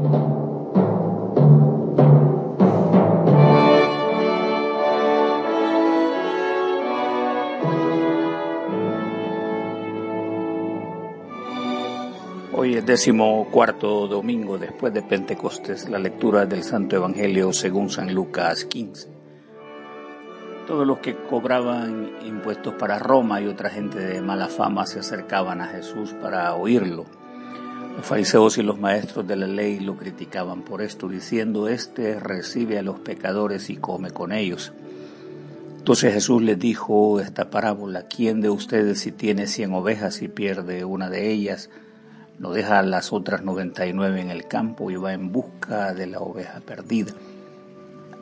Hoy es décimo cuarto domingo después de Pentecostés, la lectura del Santo Evangelio según San Lucas 15. Todos los que cobraban impuestos para Roma y otra gente de mala fama se acercaban a Jesús para oírlo. Los fariseos y los maestros de la ley lo criticaban por esto, diciendo, Este recibe a los pecadores y come con ellos. Entonces Jesús les dijo esta parábola, ¿quién de ustedes si tiene cien ovejas y pierde una de ellas? no deja las otras 99 en el campo y va en busca de la oveja perdida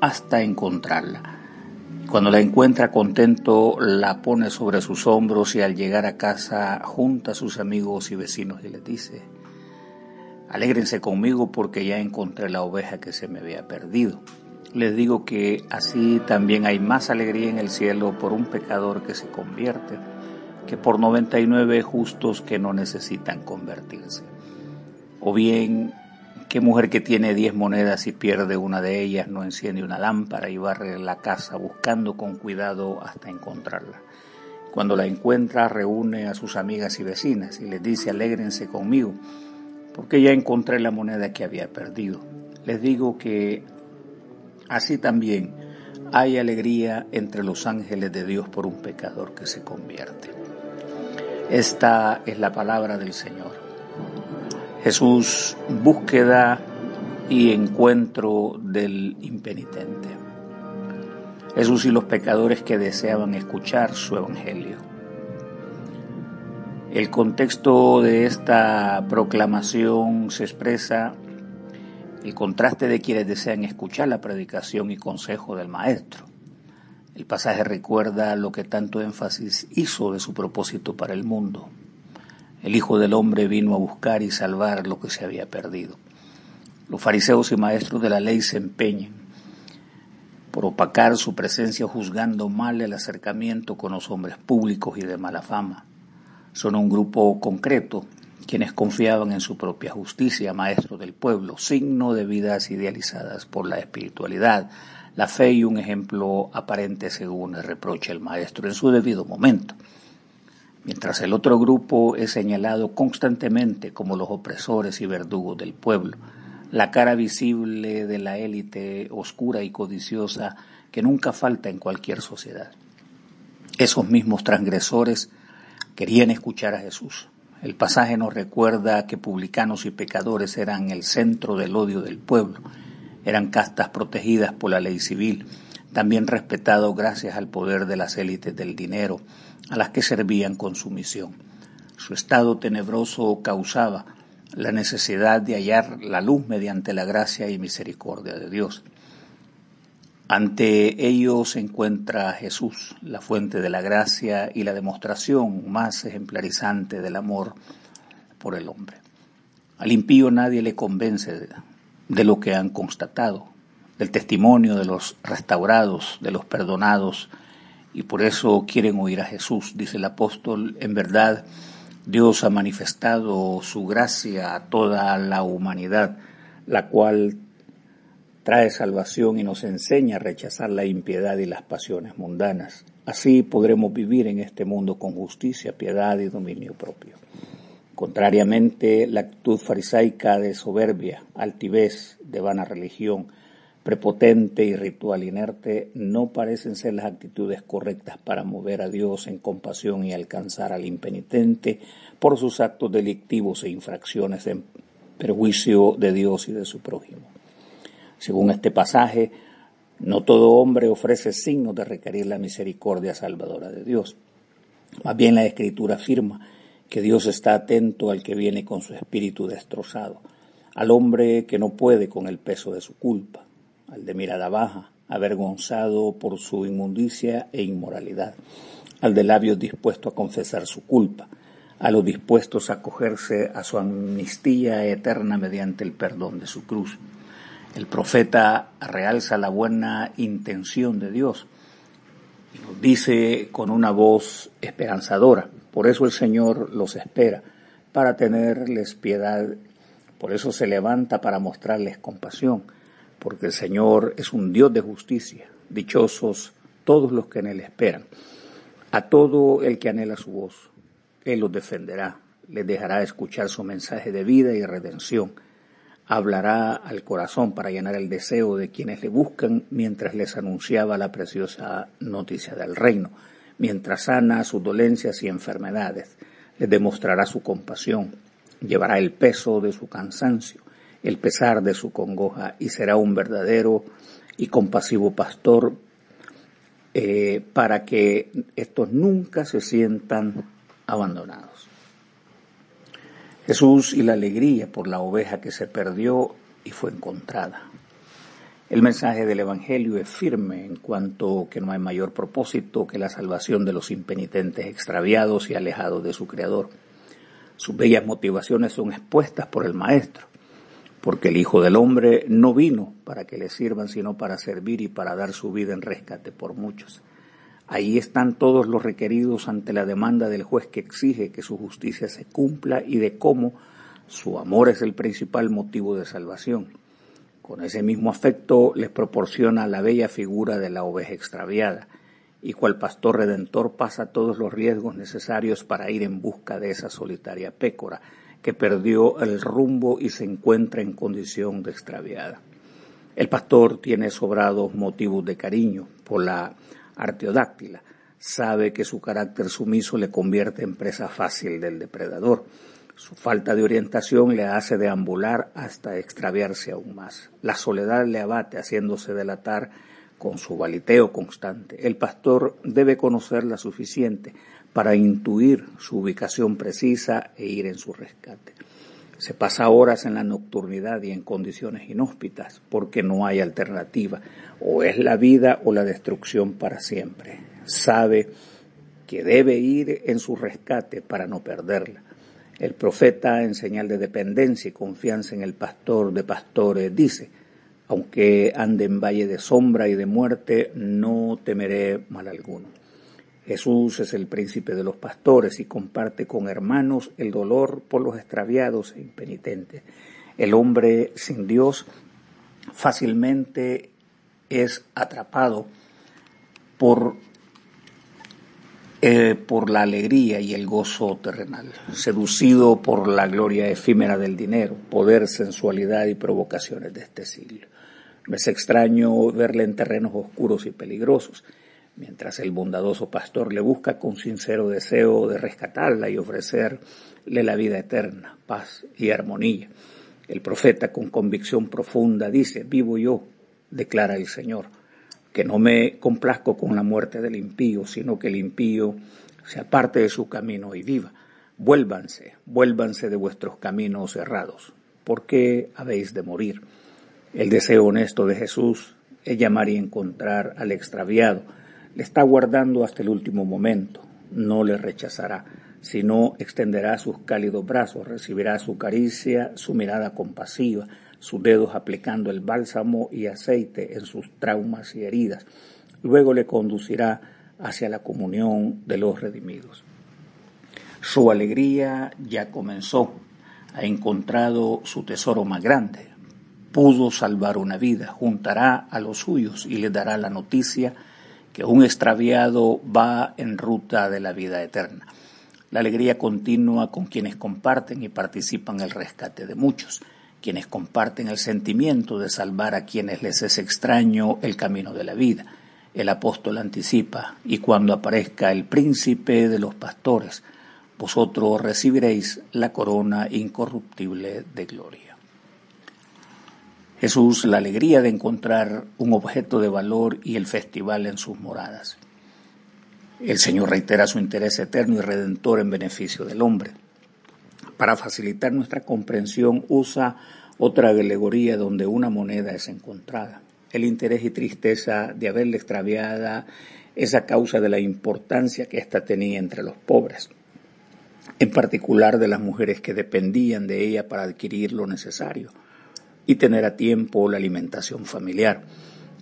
hasta encontrarla. Cuando la encuentra contento, la pone sobre sus hombros y al llegar a casa junta a sus amigos y vecinos y les dice, alégrense conmigo porque ya encontré la oveja que se me había perdido. Les digo que así también hay más alegría en el cielo por un pecador que se convierte que por 99 justos que no necesitan convertirse. O bien, qué mujer que tiene 10 monedas y pierde una de ellas no enciende una lámpara y barre la casa buscando con cuidado hasta encontrarla. Cuando la encuentra, reúne a sus amigas y vecinas y les dice, alégrense conmigo, porque ya encontré la moneda que había perdido. Les digo que así también hay alegría entre los ángeles de Dios por un pecador que se convierte. Esta es la palabra del Señor. Jesús, búsqueda y encuentro del impenitente. Jesús y los pecadores que deseaban escuchar su evangelio. El contexto de esta proclamación se expresa el contraste de quienes desean escuchar la predicación y consejo del Maestro el pasaje recuerda lo que tanto énfasis hizo de su propósito para el mundo. El Hijo del Hombre vino a buscar y salvar lo que se había perdido. Los fariseos y maestros de la ley se empeñan por opacar su presencia juzgando mal el acercamiento con los hombres públicos y de mala fama. Son un grupo concreto quienes confiaban en su propia justicia, maestro del pueblo, signo de vidas idealizadas por la espiritualidad, la fe y un ejemplo aparente según el reproche el maestro en su debido momento. Mientras el otro grupo es señalado constantemente como los opresores y verdugos del pueblo, la cara visible de la élite oscura y codiciosa que nunca falta en cualquier sociedad. Esos mismos transgresores querían escuchar a Jesús. El pasaje nos recuerda que publicanos y pecadores eran el centro del odio del pueblo eran castas protegidas por la ley civil, también respetados gracias al poder de las élites del dinero, a las que servían con sumisión. Su estado tenebroso causaba la necesidad de hallar la luz mediante la gracia y misericordia de Dios. Ante ellos se encuentra Jesús, la fuente de la gracia y la demostración más ejemplarizante del amor por el hombre. Al impío nadie le convence de lo que han constatado, del testimonio de los restaurados, de los perdonados, y por eso quieren oír a Jesús, dice el apóstol, en verdad Dios ha manifestado su gracia a toda la humanidad, la cual trae salvación y nos enseña a rechazar la impiedad y las pasiones mundanas. Así podremos vivir en este mundo con justicia, piedad y dominio propio. Contrariamente, la actitud farisaica de soberbia, altivez, de vana religión, prepotente y ritual inerte no parecen ser las actitudes correctas para mover a Dios en compasión y alcanzar al impenitente por sus actos delictivos e infracciones en perjuicio de Dios y de su prójimo. Según este pasaje, no todo hombre ofrece signos de requerir la misericordia salvadora de Dios. Más bien la Escritura afirma que Dios está atento al que viene con su espíritu destrozado, al hombre que no puede con el peso de su culpa, al de mirada baja, avergonzado por su inmundicia e inmoralidad, al de labios dispuesto a confesar su culpa, a los dispuestos a acogerse a su amnistía eterna mediante el perdón de su cruz. El profeta realza la buena intención de Dios y nos dice con una voz esperanzadora, por eso el Señor los espera, para tenerles piedad, Por eso se levanta para mostrarles compasión, porque el Señor es un Dios de justicia. Dichosos todos los que en Él esperan. A todo el que anhela su voz, Él los defenderá, les dejará escuchar su mensaje de vida y redención. Hablará al corazón para llenar el deseo de quienes le buscan mientras les anunciaba la preciosa noticia del reino, mientras sana sus dolencias y enfermedades. Les demostrará su compasión, llevará el peso de su cansancio, el pesar de su congoja y será un verdadero y compasivo pastor eh, para que estos nunca se sientan abandonados. Jesús y la alegría por la oveja que se perdió y fue encontrada. El mensaje del Evangelio es firme en cuanto que no hay mayor propósito que la salvación de los impenitentes extraviados y alejados de su Creador. Sus bellas motivaciones son expuestas por el Maestro, porque el Hijo del Hombre no vino para que le sirvan, sino para servir y para dar su vida en rescate por muchos. Ahí están todos los requeridos ante la demanda del juez que exige que su justicia se cumpla y de cómo su amor es el principal motivo de salvación. Con ese mismo afecto les proporciona la bella figura de la oveja extraviada, y cual pastor redentor pasa todos los riesgos necesarios para ir en busca de esa solitaria pécora que perdió el rumbo y se encuentra en condición de extraviada. El pastor tiene sobrados motivos de cariño por la arteodáctila. Sabe que su carácter sumiso le convierte en presa fácil del depredador su falta de orientación le hace deambular hasta extraviarse aún más. La soledad le abate haciéndose delatar con su valiteo constante. El pastor debe conocerla suficiente para intuir su ubicación precisa e ir en su rescate. Se pasa horas en la nocturnidad y en condiciones inhóspitas porque no hay alternativa. O es la vida o la destrucción para siempre. Sabe que debe ir en su rescate para no perderla. El profeta, en señal de dependencia y confianza en el pastor de pastores, dice, aunque ande en valle de sombra y de muerte, no temeré mal alguno. Jesús es el príncipe de los pastores y comparte con hermanos el dolor por los extraviados e impenitentes. El hombre sin Dios fácilmente es atrapado por eh, por la alegría y el gozo terrenal, seducido por la gloria efímera del dinero, poder, sensualidad y provocaciones de este siglo. Me es extraño verle en terrenos oscuros y peligrosos, mientras el bondadoso pastor le busca con sincero deseo de rescatarla y ofrecerle la vida eterna, paz y armonía. El profeta con convicción profunda dice, vivo yo, declara el Señor que no me complazco con la muerte del impío, sino que el impío se aparte de su camino y viva. Vuélvanse, vuélvanse de vuestros caminos errados. ¿Por qué habéis de morir? El deseo honesto de Jesús es llamar y encontrar al extraviado. Le está guardando hasta el último momento. No le rechazará, sino extenderá sus cálidos brazos, recibirá su caricia, su mirada compasiva, sus dedos aplicando el bálsamo y aceite en sus traumas y heridas. Luego le conducirá hacia la comunión de los redimidos. Su alegría ya comenzó, ha encontrado su tesoro más grande, pudo salvar una vida, juntará a los suyos y le dará la noticia que un extraviado va en ruta de la vida eterna. La alegría continua con quienes comparten y participan el rescate de muchos quienes comparten el sentimiento de salvar a quienes les es extraño el camino de la vida. El apóstol anticipa, y cuando aparezca el príncipe de los pastores, vosotros recibiréis la corona incorruptible de gloria. Jesús, la alegría de encontrar un objeto de valor y el festival en sus moradas. El Señor reitera su interés eterno y redentor en beneficio del hombre para facilitar nuestra comprensión, usa otra alegoría donde una moneda es encontrada. El interés y tristeza de haberle extraviada es a causa de la importancia que ésta tenía entre los pobres, en particular de las mujeres que dependían de ella para adquirir lo necesario y tener a tiempo la alimentación familiar.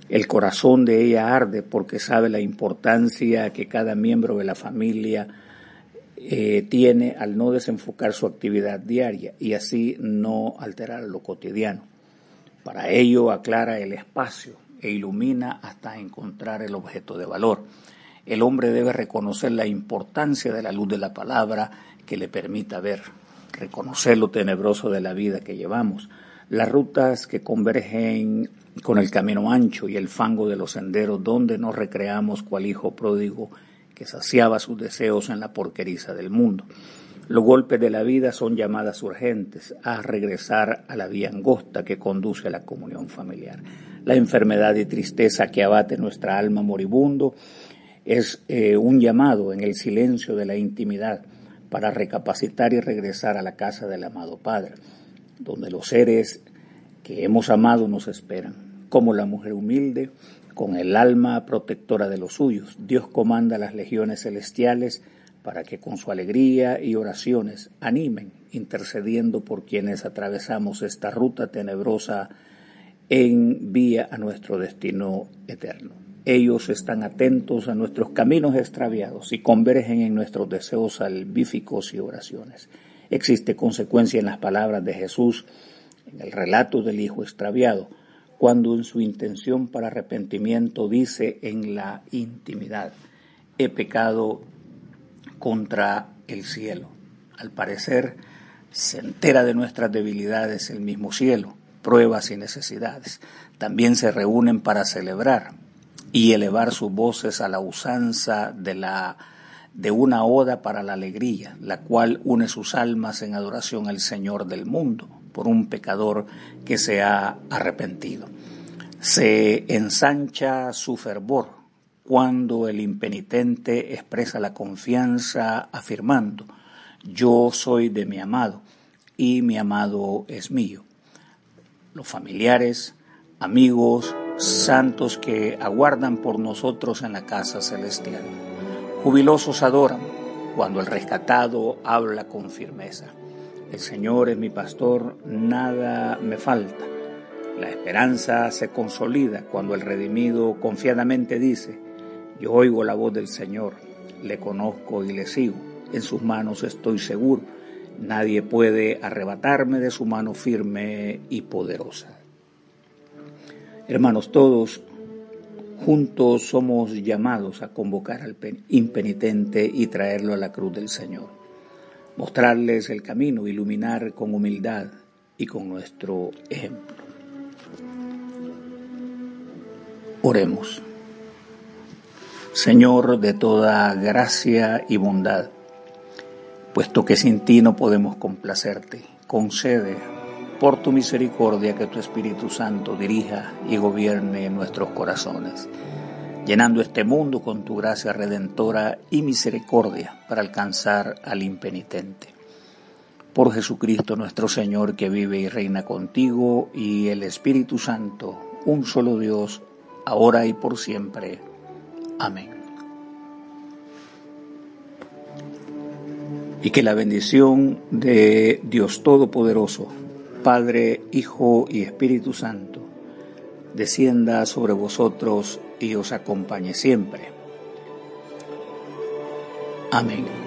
El corazón de ella arde porque sabe la importancia que cada miembro de la familia eh, tiene al no desenfocar su actividad diaria y así no alterar lo cotidiano. Para ello aclara el espacio e ilumina hasta encontrar el objeto de valor. El hombre debe reconocer la importancia de la luz de la palabra que le permita ver, reconocer lo tenebroso de la vida que llevamos, las rutas que convergen con el camino ancho y el fango de los senderos donde nos recreamos cual hijo pródigo que saciaba sus deseos en la porqueriza del mundo. Los golpes de la vida son llamadas urgentes a regresar a la vía angosta que conduce a la comunión familiar. La enfermedad y tristeza que abate nuestra alma moribundo es eh, un llamado en el silencio de la intimidad para recapacitar y regresar a la casa del amado Padre, donde los seres que hemos amado nos esperan, como la mujer humilde con el alma protectora de los suyos. Dios comanda las legiones celestiales para que con su alegría y oraciones animen, intercediendo por quienes atravesamos esta ruta tenebrosa en vía a nuestro destino eterno. Ellos están atentos a nuestros caminos extraviados y convergen en nuestros deseos salvíficos y oraciones. Existe consecuencia en las palabras de Jesús en el relato del Hijo extraviado cuando en su intención para arrepentimiento dice en la intimidad, he pecado contra el cielo. Al parecer, se entera de nuestras debilidades el mismo cielo, pruebas y necesidades. También se reúnen para celebrar y elevar sus voces a la usanza de la de una oda para la alegría, la cual une sus almas en adoración al Señor del mundo por un pecador que se ha arrepentido. Se ensancha su fervor cuando el impenitente expresa la confianza afirmando, yo soy de mi amado y mi amado es mío. Los familiares, amigos, santos que aguardan por nosotros en la casa celestial. Jubilosos adoran cuando el rescatado habla con firmeza. El Señor es mi pastor, nada me falta. La esperanza se consolida cuando el redimido confiadamente dice, yo oigo la voz del Señor, le conozco y le sigo, en sus manos estoy seguro, nadie puede arrebatarme de su mano firme y poderosa. Hermanos, todos juntos somos llamados a convocar al impenitente y traerlo a la cruz del Señor mostrarles el camino, iluminar con humildad y con nuestro ejemplo. Oremos. Señor de toda gracia y bondad, puesto que sin ti no podemos complacerte, concede por tu misericordia que tu Espíritu Santo dirija y gobierne nuestros corazones llenando este mundo con tu gracia redentora y misericordia para alcanzar al impenitente. Por Jesucristo nuestro Señor que vive y reina contigo y el Espíritu Santo, un solo Dios, ahora y por siempre. Amén. Y que la bendición de Dios Todopoderoso, Padre, Hijo y Espíritu Santo, descienda sobre vosotros y os acompañe siempre. Amén.